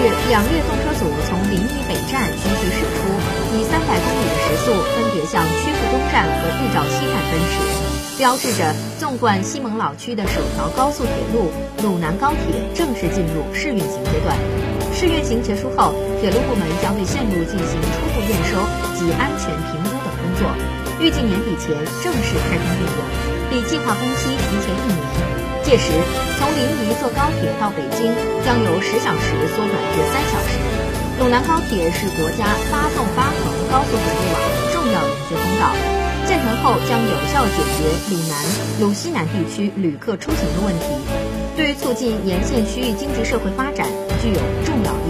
日，两列动车组从临沂北站徐徐驶出，以三百公里的时速分别向曲阜东站和日照西站奔驰，标志着纵贯西蒙老区的首条高速铁路鲁南高铁正式进入试运行阶段。试运行结束后，铁路部门将对线路进行初步验收及安全评估等工作，预计年底前正式开通运营，比计划工期提前一年。届时，从临沂坐高铁到北京将由十小时缩短至三小时。陇南高铁是国家八纵八横高速铁路网的重要连接通道，建成后将有效解决鲁南、鲁西南地区旅客出行的问题，对于促进沿线区域经济社会发展具有重要意义。